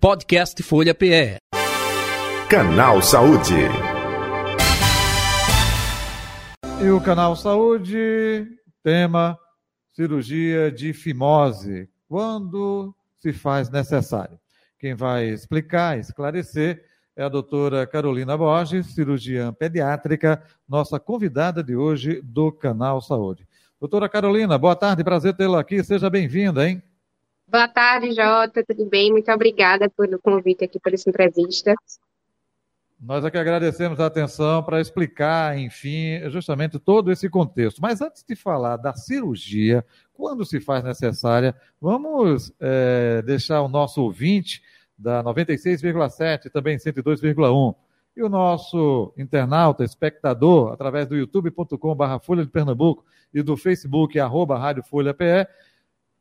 Podcast Folha PE. Canal Saúde. E o Canal Saúde, tema cirurgia de fimose. Quando se faz necessário? Quem vai explicar, esclarecer, é a doutora Carolina Borges, cirurgiã pediátrica, nossa convidada de hoje do Canal Saúde. Doutora Carolina, boa tarde, prazer tê-la aqui, seja bem-vinda, hein? Boa tarde, Jota, tudo bem? Muito obrigada pelo convite aqui por essa entrevista. Nós aqui agradecemos a atenção para explicar, enfim, justamente todo esse contexto. Mas antes de falar da cirurgia, quando se faz necessária, vamos é, deixar o nosso ouvinte da 96,7, também 102,1, e o nosso internauta, espectador, através do youtube.com.br Folha de Pernambuco e do Facebook, arroba Rádio Folha PE,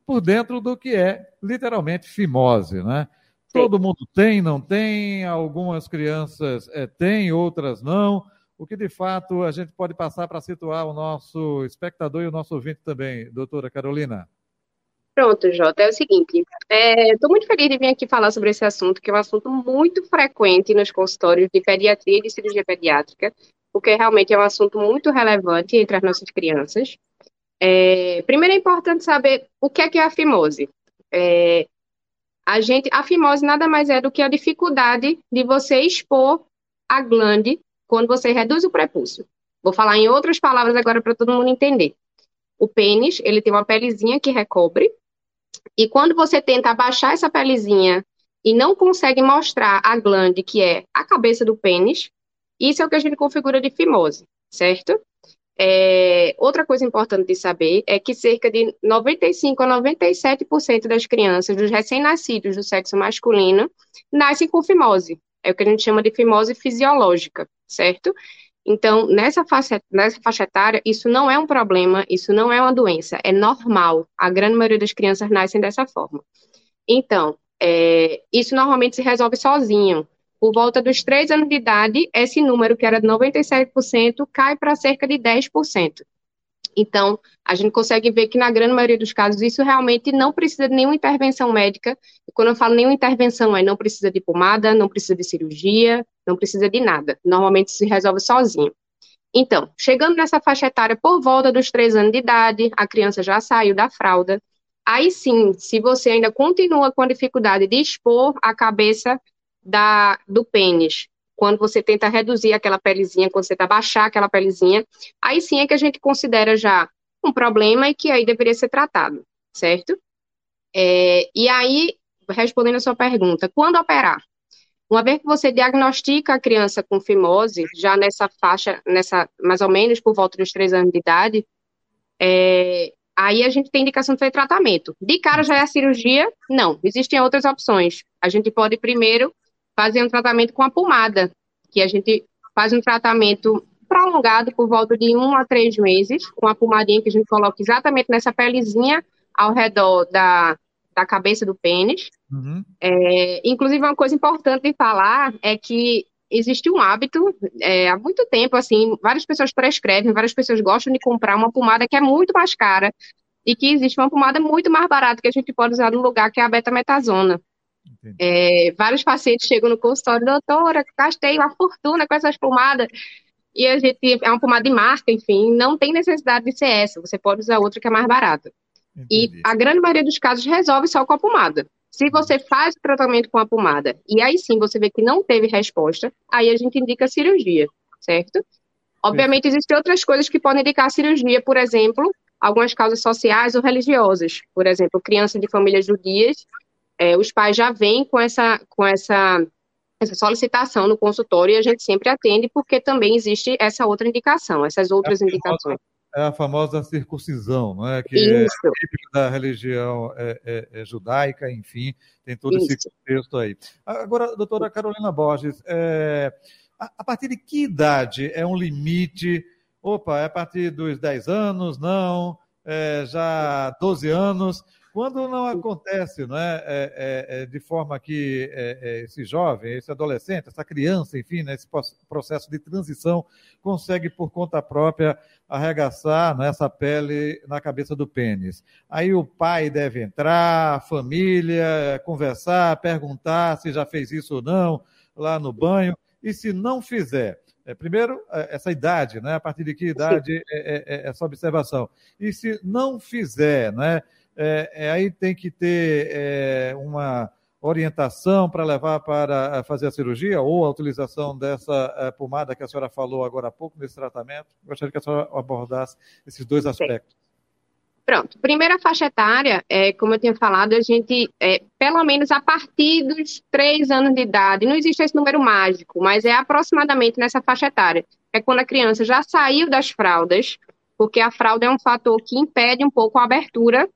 por dentro do que é literalmente fimose, né? Todo mundo tem, não tem, algumas crianças é, têm, outras não. O que de fato a gente pode passar para situar o nosso espectador e o nosso ouvinte também, doutora Carolina? Pronto, Jota, é o seguinte, estou é, muito feliz de vir aqui falar sobre esse assunto, que é um assunto muito frequente nos consultórios de pediatria e de cirurgia pediátrica, porque realmente é um assunto muito relevante entre as nossas crianças. É, primeiro é importante saber o que é, que é a fimose. É, a gente, a fimose nada mais é do que a dificuldade de você expor a glande quando você reduz o prepúcio. Vou falar em outras palavras agora para todo mundo entender. O pênis, ele tem uma pelezinha que recobre, e quando você tenta abaixar essa pelezinha e não consegue mostrar a glande, que é a cabeça do pênis, isso é o que a gente configura de fimose, certo? É, outra coisa importante de saber é que cerca de 95 a 97% das crianças, dos recém-nascidos do sexo masculino, nascem com fimose. É o que a gente chama de fimose fisiológica, certo? Então, nessa faixa, nessa faixa etária, isso não é um problema, isso não é uma doença, é normal. A grande maioria das crianças nascem dessa forma. Então, é, isso normalmente se resolve sozinho. Por volta dos 3 anos de idade, esse número, que era de 97%, cai para cerca de 10%. Então, a gente consegue ver que, na grande maioria dos casos, isso realmente não precisa de nenhuma intervenção médica. E quando eu falo nenhuma intervenção, é não precisa de pomada, não precisa de cirurgia, não precisa de nada. Normalmente se resolve sozinho. Então, chegando nessa faixa etária por volta dos 3 anos de idade, a criança já saiu da fralda. Aí sim, se você ainda continua com a dificuldade de expor a cabeça da, do pênis, quando você tenta reduzir aquela pelezinha, quando você tenta baixar aquela pelezinha, aí sim é que a gente considera já um problema e que aí deveria ser tratado, certo? É, e aí, respondendo a sua pergunta, quando operar? Uma vez que você diagnostica a criança com fimose, já nessa faixa, nessa mais ou menos por volta dos três anos de idade, é, aí a gente tem indicação de fazer tratamento. De cara já é a cirurgia? Não, existem outras opções. A gente pode primeiro fazer um tratamento com a pomada, que a gente faz um tratamento prolongado por volta de um a três meses, com a pomadinha que a gente coloca exatamente nessa pelezinha ao redor da, da cabeça do pênis. Uhum. É, inclusive, uma coisa importante de falar é que existe um hábito, é, há muito tempo, assim, várias pessoas prescrevem, várias pessoas gostam de comprar uma pomada que é muito mais cara e que existe uma pomada muito mais barata que a gente pode usar no lugar, que é a betametasona. É, vários pacientes chegam no consultório, doutora, gastei uma fortuna com essas pomadas. E a gente é uma pomada de marca, enfim, não tem necessidade de ser essa, você pode usar outra que é mais barata. Entendi. E a grande maioria dos casos resolve só com a pomada. Se uhum. você faz o tratamento com a pomada e aí sim você vê que não teve resposta, aí a gente indica cirurgia, certo? Obviamente, existem outras coisas que podem indicar cirurgia, por exemplo, algumas causas sociais ou religiosas. Por exemplo, criança de famílias judias é, os pais já vêm com essa, com essa, essa solicitação no consultório e a gente sempre atende porque também existe essa outra indicação, essas outras é indicações. É a famosa circuncisão, não é? Que é Isso. é típica da religião é, é, é, judaica, enfim, tem todo Isso. esse contexto aí. Agora, doutora Carolina Borges, é, a, a partir de que idade é um limite? Opa, é a partir dos 10 anos? Não? É, já 12 anos? Quando não acontece não é, é, é, é de forma que é, é, esse jovem, esse adolescente, essa criança, enfim, nesse processo de transição, consegue por conta própria arregaçar né, essa pele na cabeça do pênis. Aí o pai deve entrar, a família, conversar, perguntar se já fez isso ou não lá no banho, e se não fizer, é, primeiro, essa idade, né? a partir de que idade é, é, é, essa observação. E se não fizer, né? É, é, aí tem que ter é, uma orientação para levar para fazer a cirurgia ou a utilização dessa é, pomada que a senhora falou agora há pouco nesse tratamento? Gostaria que a senhora abordasse esses dois aspectos. Pronto. Primeira faixa etária, é, como eu tinha falado, a gente, é, pelo menos a partir dos três anos de idade, não existe esse número mágico, mas é aproximadamente nessa faixa etária. É quando a criança já saiu das fraldas, porque a fralda é um fator que impede um pouco a abertura.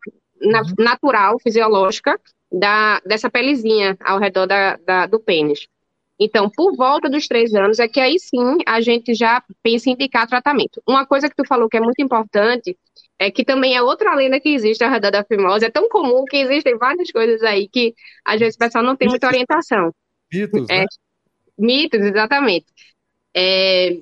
Natural, fisiológica, da, dessa pelezinha ao redor da, da, do pênis. Então, por volta dos três anos, é que aí sim a gente já pensa em indicar tratamento. Uma coisa que tu falou que é muito importante é que também é outra lenda que existe ao redor da fimose. É tão comum que existem várias coisas aí que às vezes o pessoal não tem muita orientação. Mitos, é, né? Mitos, exatamente. É,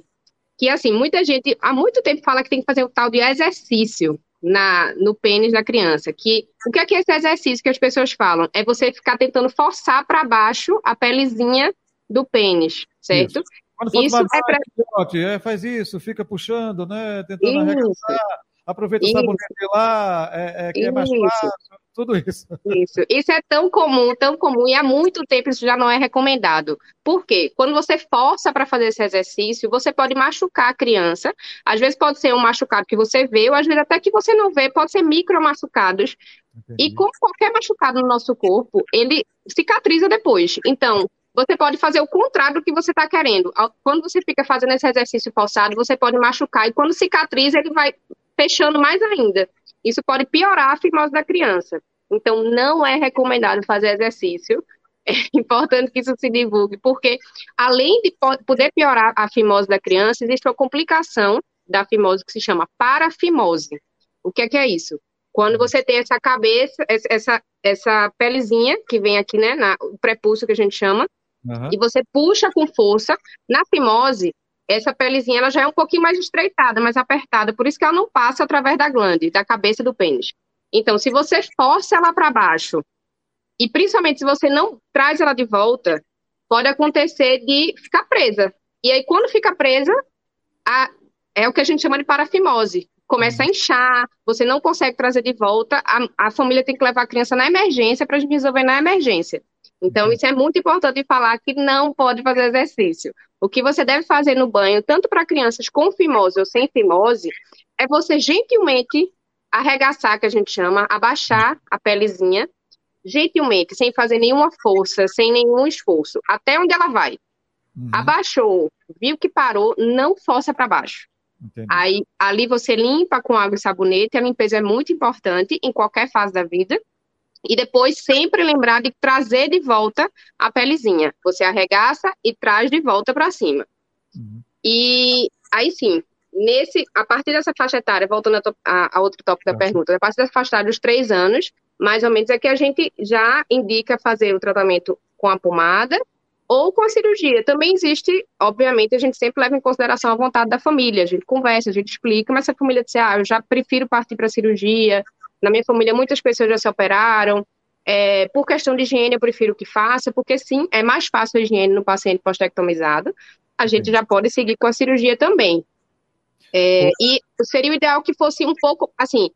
que assim, muita gente há muito tempo fala que tem que fazer o tal de exercício na, no pênis da criança. Que o que é, que é esse exercício que as pessoas falam? É você ficar tentando forçar para baixo a pelezinha do pênis, certo? Isso. Quando isso é pra... é, faz isso, fica puxando, né? Tentando arregaçar, aproveita isso. o sabonete lá, é, é, que isso. é mais fácil, tudo isso. Isso. Isso é tão comum, tão comum, e há muito tempo isso já não é recomendado. Por quê? Quando você força para fazer esse exercício, você pode machucar a criança. Às vezes pode ser um machucado que você vê, ou às vezes até que você não vê, pode ser micro machucados. Entendi. E como qualquer machucado no nosso corpo, ele cicatriza depois. Então, você pode fazer o contrário do que você está querendo. Quando você fica fazendo esse exercício forçado, você pode machucar e quando cicatriza, ele vai fechando mais ainda. Isso pode piorar a fimose da criança. Então, não é recomendado fazer exercício. É importante que isso se divulgue, porque além de poder piorar a fimose da criança, existe uma complicação da fimose que se chama parafimose. O que é que é isso? Quando você tem essa cabeça, essa, essa pelezinha que vem aqui, né, na, o prepúcio que a gente chama, Uhum. E você puxa com força. Na fimose, essa pelezinha ela já é um pouquinho mais estreitada, mais apertada, por isso que ela não passa através da glande, da cabeça do pênis. Então, se você força ela para baixo, e principalmente se você não traz ela de volta, pode acontecer de ficar presa. E aí, quando fica presa, a, é o que a gente chama de parafimose. Começa a inchar, você não consegue trazer de volta, a, a família tem que levar a criança na emergência para a gente resolver na emergência. Então, uhum. isso é muito importante falar que não pode fazer exercício. O que você deve fazer no banho, tanto para crianças com fimose ou sem fimose, é você gentilmente arregaçar, que a gente chama, abaixar a pelezinha, gentilmente, sem fazer nenhuma força, sem nenhum esforço, até onde ela vai. Uhum. Abaixou, viu que parou, não força para baixo. Entendi. Aí, ali você limpa com água e sabonete, a limpeza é muito importante em qualquer fase da vida. E depois sempre lembrar de trazer de volta a pelezinha. Você arregaça e traz de volta para cima. Uhum. E aí sim, nesse, a partir dessa faixa etária, voltando a, a, a outro tópico da pergunta, a partir dessa faixa etária dos três anos, mais ou menos é que a gente já indica fazer o tratamento com a pomada ou com a cirurgia. Também existe, obviamente, a gente sempre leva em consideração a vontade da família. A gente conversa, a gente explica, mas se a família disser, ah, eu já prefiro partir para a cirurgia, na minha família, muitas pessoas já se operaram. É, por questão de higiene, eu prefiro que faça, porque sim, é mais fácil a higiene no paciente pós-tectomizado. A gente já pode seguir com a cirurgia também. É, e seria o ideal que fosse um pouco, assim,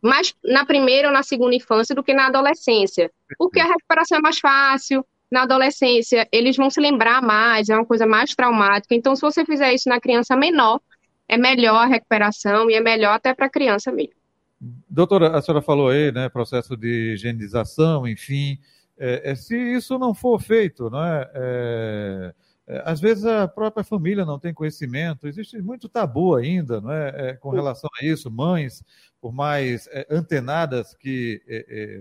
mais na primeira ou na segunda infância do que na adolescência. Porque a recuperação é mais fácil, na adolescência eles vão se lembrar mais, é uma coisa mais traumática. Então, se você fizer isso na criança menor, é melhor a recuperação e é melhor até para a criança mesmo. Doutora, a senhora falou aí, né, processo de higienização, enfim, é, é, se isso não for feito, não é, é, é, às vezes a própria família não tem conhecimento, existe muito tabu ainda, não é, é com relação a isso, mães, por mais é, antenadas que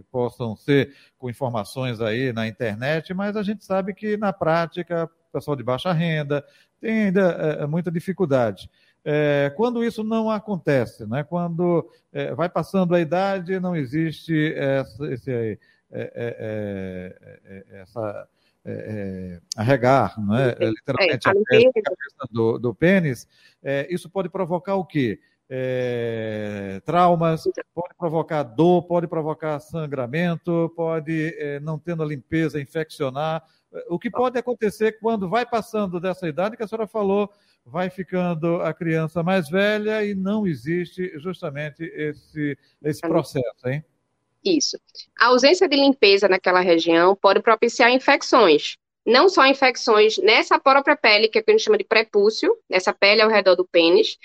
possam ser com informações aí na internet, mas a gente sabe que na prática, o pessoal de baixa renda tem ainda muita dificuldade. É, quando isso não acontece, né? quando é, vai passando a idade, não existe essa, esse, é, é, é, essa arregar, né? literalmente a, a cabeça do, do pênis, isso pode provocar o quê? É, traumas, então. pode provocar dor, pode provocar sangramento, pode, é, não tendo a limpeza, infeccionar. O que pode acontecer quando vai passando dessa idade que a senhora falou, vai ficando a criança mais velha e não existe justamente esse, esse processo, hein? Isso. A ausência de limpeza naquela região pode propiciar infecções. Não só infecções nessa própria pele, que, é que a gente chama de prepúcio, nessa pele ao redor do pênis.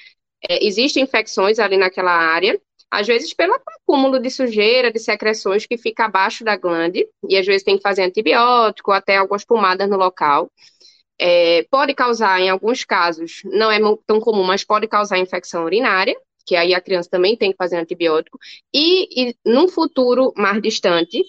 É, existem infecções ali naquela área, às vezes pelo acúmulo de sujeira, de secreções que fica abaixo da glande, e às vezes tem que fazer antibiótico, até algumas pomadas no local. É, pode causar, em alguns casos, não é tão comum, mas pode causar infecção urinária, que aí a criança também tem que fazer antibiótico. E, e num futuro mais distante,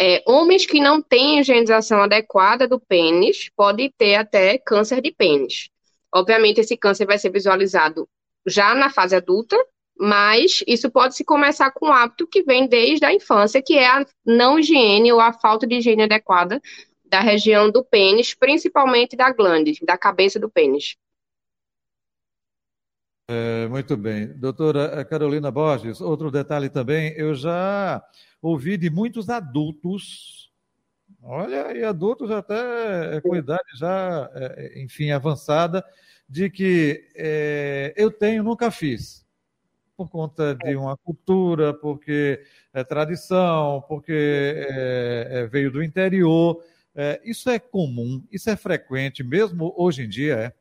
é, homens que não têm higienização adequada do pênis podem ter até câncer de pênis. Obviamente, esse câncer vai ser visualizado já na fase adulta, mas isso pode se começar com um hábito que vem desde a infância, que é a não higiene ou a falta de higiene adequada da região do pênis, principalmente da glande, da cabeça do pênis. É, muito bem. Doutora Carolina Borges, outro detalhe também, eu já ouvi de muitos adultos, olha, e adultos até é, com idade já, é, enfim, avançada, de que é, eu tenho, nunca fiz por conta de uma cultura, porque é tradição, porque é, é, veio do interior. É, isso é comum, isso é frequente, mesmo hoje em dia, é?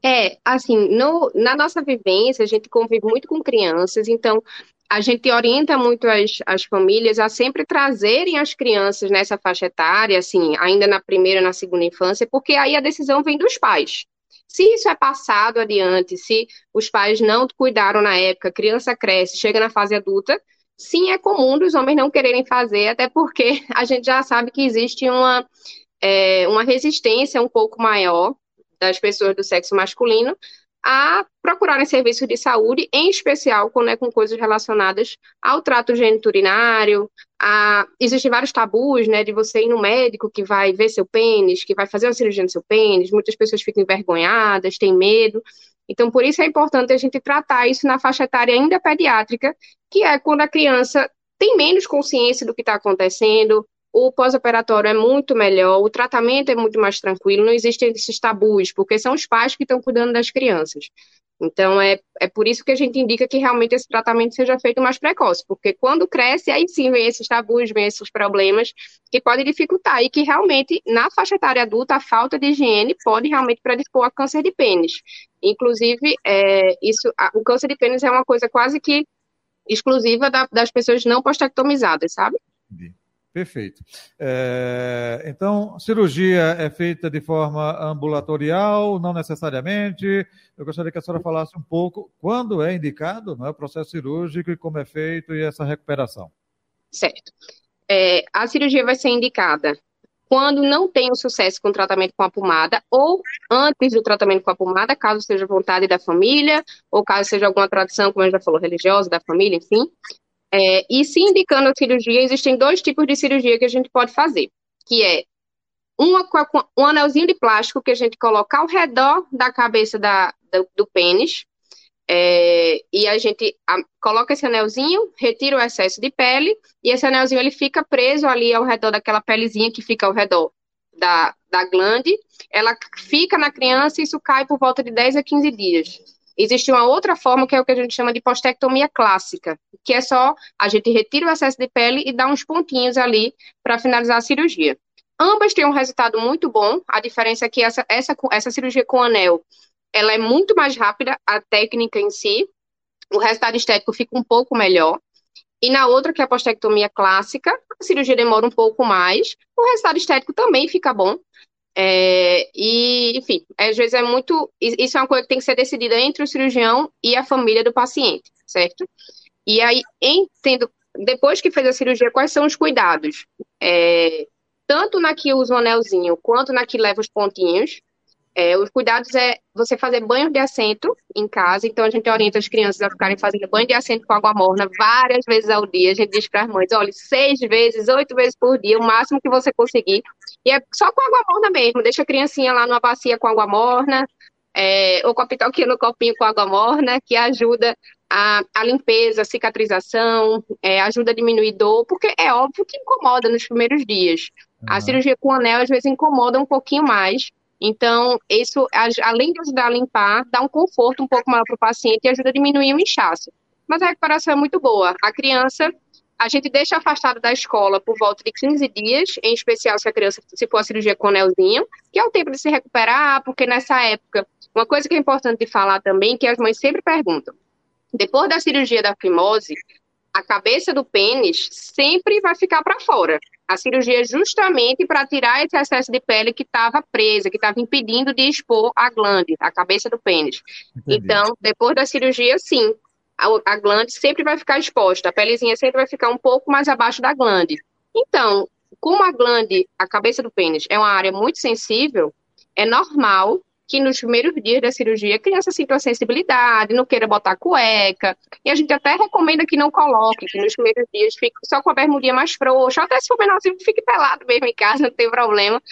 É, assim, no, na nossa vivência, a gente convive muito com crianças, então a gente orienta muito as, as famílias a sempre trazerem as crianças nessa faixa etária, assim, ainda na primeira, na segunda infância, porque aí a decisão vem dos pais. Se isso é passado adiante, se os pais não cuidaram na época, a criança cresce, chega na fase adulta, sim, é comum dos homens não quererem fazer, até porque a gente já sabe que existe uma, é, uma resistência um pouco maior das pessoas do sexo masculino a procurarem serviços de saúde, em especial quando é com coisas relacionadas ao trato geniturinário. A... Existem vários tabus, né, de você ir no médico que vai ver seu pênis, que vai fazer uma cirurgia no seu pênis. Muitas pessoas ficam envergonhadas, têm medo. Então, por isso é importante a gente tratar isso na faixa etária ainda pediátrica, que é quando a criança tem menos consciência do que está acontecendo, o pós-operatório é muito melhor, o tratamento é muito mais tranquilo, não existem esses tabus, porque são os pais que estão cuidando das crianças. Então, é, é por isso que a gente indica que realmente esse tratamento seja feito mais precoce, porque quando cresce, aí sim vem esses tabus, vem esses problemas que podem dificultar, e que realmente, na faixa etária adulta, a falta de higiene pode realmente predispor a câncer de pênis. Inclusive, é, isso, a, o câncer de pênis é uma coisa quase que exclusiva da, das pessoas não postectomizadas, sabe? Perfeito. É, então, cirurgia é feita de forma ambulatorial, não necessariamente. Eu gostaria que a senhora falasse um pouco quando é indicado não é, o processo cirúrgico e como é feito e essa recuperação. Certo. É, a cirurgia vai ser indicada quando não tem o sucesso com o tratamento com a pomada ou antes do tratamento com a pomada, caso seja vontade da família ou caso seja alguma tradição, como a gente já falou, religiosa da família, enfim. É, e se indicando a cirurgia, existem dois tipos de cirurgia que a gente pode fazer, que é uma, um anelzinho de plástico que a gente coloca ao redor da cabeça da, do, do pênis, é, e a gente a, coloca esse anelzinho, retira o excesso de pele, e esse anelzinho ele fica preso ali ao redor daquela pelezinha que fica ao redor da, da glande, ela fica na criança e isso cai por volta de 10 a 15 dias. Existe uma outra forma que é o que a gente chama de postectomia clássica, que é só a gente retira o excesso de pele e dá uns pontinhos ali para finalizar a cirurgia. Ambas têm um resultado muito bom, a diferença é que essa, essa, essa cirurgia com anel, ela é muito mais rápida, a técnica em si, o resultado estético fica um pouco melhor, e na outra, que é a postectomia clássica, a cirurgia demora um pouco mais, o resultado estético também fica bom, é, e, enfim, às vezes é muito. Isso é uma coisa que tem que ser decidida entre o cirurgião e a família do paciente, certo? E aí, entendo, depois que fez a cirurgia, quais são os cuidados? É, tanto na que usa o anelzinho, quanto na que leva os pontinhos. É, os cuidados é você fazer banho de assento em casa, então a gente orienta as crianças a ficarem fazendo banho de assento com água morna várias vezes ao dia. A gente diz para as mães: olha, seis vezes, oito vezes por dia, o máximo que você conseguir. E é só com água morna mesmo, deixa a criancinha lá numa bacia com água morna, é, ou com a pitoquinha no copinho com água morna, que ajuda a, a limpeza, a cicatrização, é, ajuda a diminuir dor, porque é óbvio que incomoda nos primeiros dias. Uhum. A cirurgia com anel às vezes incomoda um pouquinho mais, então, isso, além de ajudar a limpar, dá um conforto um pouco maior para o paciente e ajuda a diminuir o inchaço. Mas a recuperação é muito boa. A criança, a gente deixa afastada da escola por volta de 15 dias, em especial se a criança se for a cirurgia com anelzinho, que é o tempo de se recuperar, porque nessa época, uma coisa que é importante de falar também, que as mães sempre perguntam, depois da cirurgia da fimose, a cabeça do pênis sempre vai ficar para fora. A cirurgia é justamente para tirar esse excesso de pele que estava presa, que estava impedindo de expor a glande, a cabeça do pênis. Entendi. Então, depois da cirurgia, sim, a, a glande sempre vai ficar exposta, a pelezinha sempre vai ficar um pouco mais abaixo da glande. Então, como a glande, a cabeça do pênis, é uma área muito sensível, é normal que nos primeiros dias da cirurgia a criança sinta uma sensibilidade, não queira botar cueca, e a gente até recomenda que não coloque, que nos primeiros dias fique só com a bermudinha mais frouxa, até se for menorzinho, fique pelado mesmo em casa, não tem problema,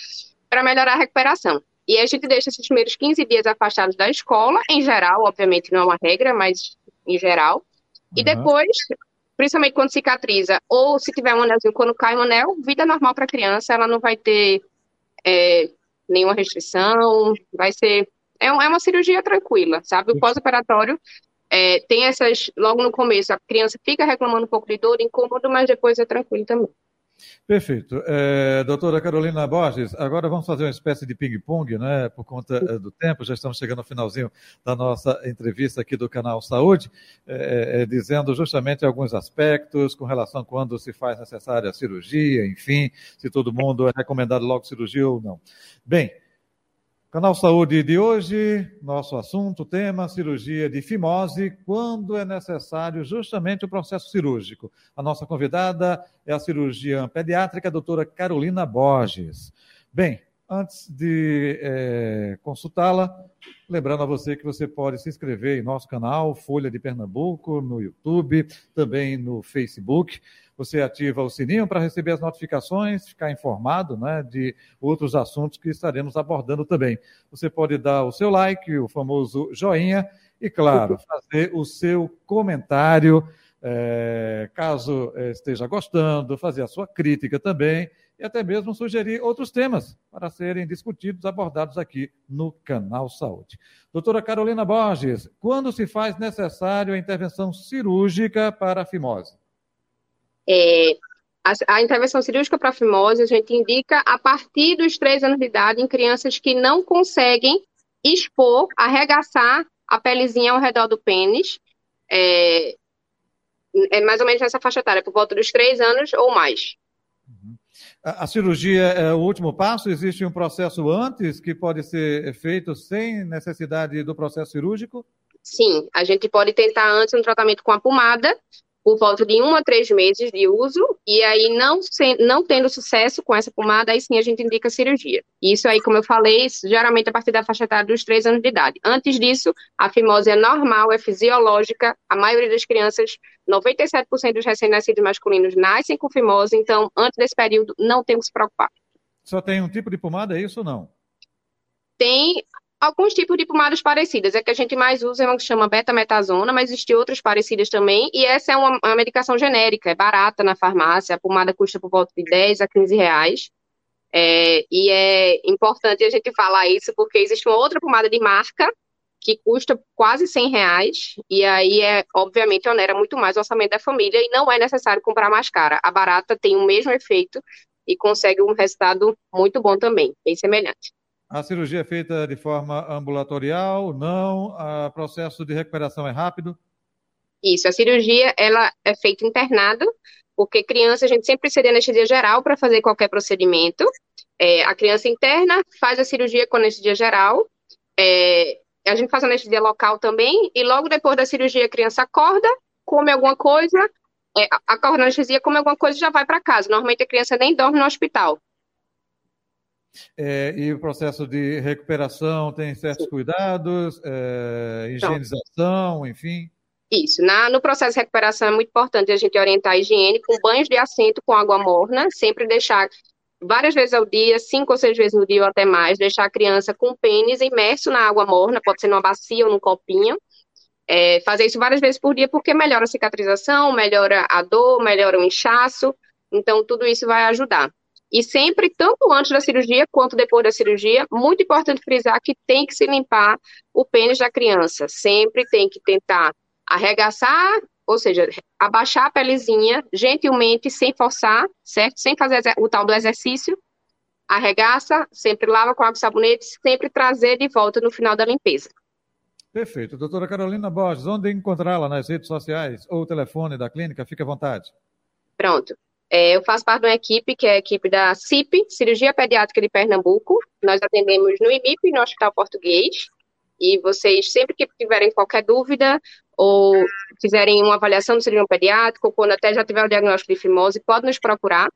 para melhorar a recuperação. E a gente deixa esses primeiros 15 dias afastados da escola, em geral, obviamente não é uma regra, mas em geral. E uhum. depois, principalmente quando cicatriza, ou se tiver um anelzinho, quando cai um anel, vida normal para a criança, ela não vai ter é, nenhuma restrição, vai ser. É, é uma cirurgia tranquila, sabe? O pós-operatório é, tem essas. Logo no começo, a criança fica reclamando um pouco de dor, incômodo, mas depois é tranquilo também. Perfeito. É, doutora Carolina Borges, agora vamos fazer uma espécie de ping-pong, né, por conta é, do tempo, já estamos chegando ao finalzinho da nossa entrevista aqui do canal Saúde, é, é, dizendo justamente alguns aspectos com relação a quando se faz necessária a cirurgia, enfim, se todo mundo é recomendado logo cirurgia ou não. Bem, Canal Saúde de hoje, nosso assunto, tema, cirurgia de fimose, quando é necessário justamente o processo cirúrgico. A nossa convidada é a cirurgiã pediátrica, a doutora Carolina Borges. Bem, antes de é, consultá-la, lembrando a você que você pode se inscrever em nosso canal Folha de Pernambuco, no YouTube, também no Facebook. Você ativa o sininho para receber as notificações, ficar informado né, de outros assuntos que estaremos abordando também. Você pode dar o seu like, o famoso joinha, e, claro, fazer o seu comentário, é, caso eh, esteja gostando, fazer a sua crítica também e até mesmo sugerir outros temas para serem discutidos, abordados aqui no canal Saúde. Doutora Carolina Borges, quando se faz necessário a intervenção cirúrgica para a fimose? É, a, intervenção cirúrgica para fimose a gente indica a partir dos três anos de idade em crianças que não conseguem expor, arregaçar a pelezinha ao redor do pênis. É, é mais ou menos nessa faixa etária, por volta dos três anos ou mais. A cirurgia é o último passo? Existe um processo antes que pode ser feito sem necessidade do processo cirúrgico? Sim, a gente pode tentar antes um tratamento com a pomada, por volta de um a três meses de uso, e aí não, não tendo sucesso com essa pomada, aí sim a gente indica cirurgia. Isso aí, como eu falei, geralmente a partir da faixa etária dos três anos de idade. Antes disso, a fimose é normal, é fisiológica, a maioria das crianças, 97% dos recém-nascidos masculinos nascem com fimose, então antes desse período não temos que se preocupar. Só tem um tipo de pomada, é isso ou não? Tem alguns tipos de pomadas parecidas. É que a gente mais usa é uma que chama betametasona, mas existem outras parecidas também. E essa é uma, uma, medicação genérica, é barata na farmácia. A pomada custa por volta de 10 a 15 reais. É, e é importante a gente falar isso porque existe uma outra pomada de marca que custa quase 100 reais. E aí, é, obviamente, onera muito mais o orçamento da família e não é necessário comprar mais cara. A barata tem o mesmo efeito e consegue um resultado muito bom também, bem semelhante. A cirurgia é feita de forma ambulatorial? Não? O processo de recuperação é rápido? Isso, a cirurgia ela é feita internada, porque criança a gente sempre precisa de anestesia geral para fazer qualquer procedimento. É, a criança interna faz a cirurgia com anestesia geral, é, a gente faz anestesia local também, e logo depois da cirurgia a criança acorda, come alguma coisa, é, acorda na anestesia, come alguma coisa e já vai para casa. Normalmente a criança nem dorme no hospital. É, e o processo de recuperação tem certos Sim. cuidados, é, higienização, enfim? Isso. Na, no processo de recuperação é muito importante a gente orientar a higiene com banhos de assento com água morna, sempre deixar várias vezes ao dia, cinco ou seis vezes no dia ou até mais, deixar a criança com o pênis imerso na água morna, pode ser numa bacia ou num copinho. É, fazer isso várias vezes por dia, porque melhora a cicatrização, melhora a dor, melhora o inchaço. Então, tudo isso vai ajudar. E sempre, tanto antes da cirurgia quanto depois da cirurgia, muito importante frisar que tem que se limpar o pênis da criança. Sempre tem que tentar arregaçar, ou seja, abaixar a pelezinha gentilmente, sem forçar, certo? Sem fazer o tal do exercício. Arregaça, sempre lava com água e sabonete, sempre trazer de volta no final da limpeza. Perfeito. Doutora Carolina Borges, onde encontrá-la nas redes sociais ou o telefone da clínica? Fique à vontade. Pronto. É, eu faço parte de uma equipe que é a equipe da CIP, Cirurgia Pediátrica de Pernambuco. Nós atendemos no IMIP, no Hospital Português. E vocês, sempre que tiverem qualquer dúvida ou fizerem uma avaliação do cirurgião pediátrico, ou quando até já tiver o diagnóstico de fimose, pode nos procurar.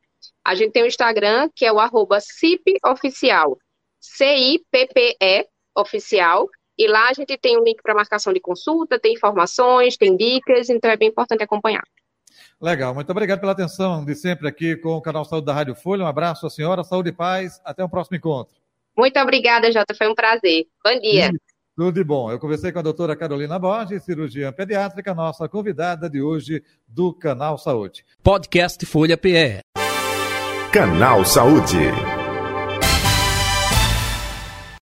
A gente tem o Instagram, que é o arroba CIPOficial, C-I-P-P-E oficial, e lá a gente tem um link para marcação de consulta, tem informações, tem dicas, então é bem importante acompanhar. Legal, muito obrigado pela atenção de sempre aqui com o canal Saúde da Rádio Folha. Um abraço à senhora, saúde e paz. Até o próximo encontro. Muito obrigada, Jota. Foi um prazer. Bom dia. Tudo de bom. Eu conversei com a doutora Carolina Borges, cirurgiã pediátrica, nossa convidada de hoje do Canal Saúde. Podcast Folha PE. Canal Saúde.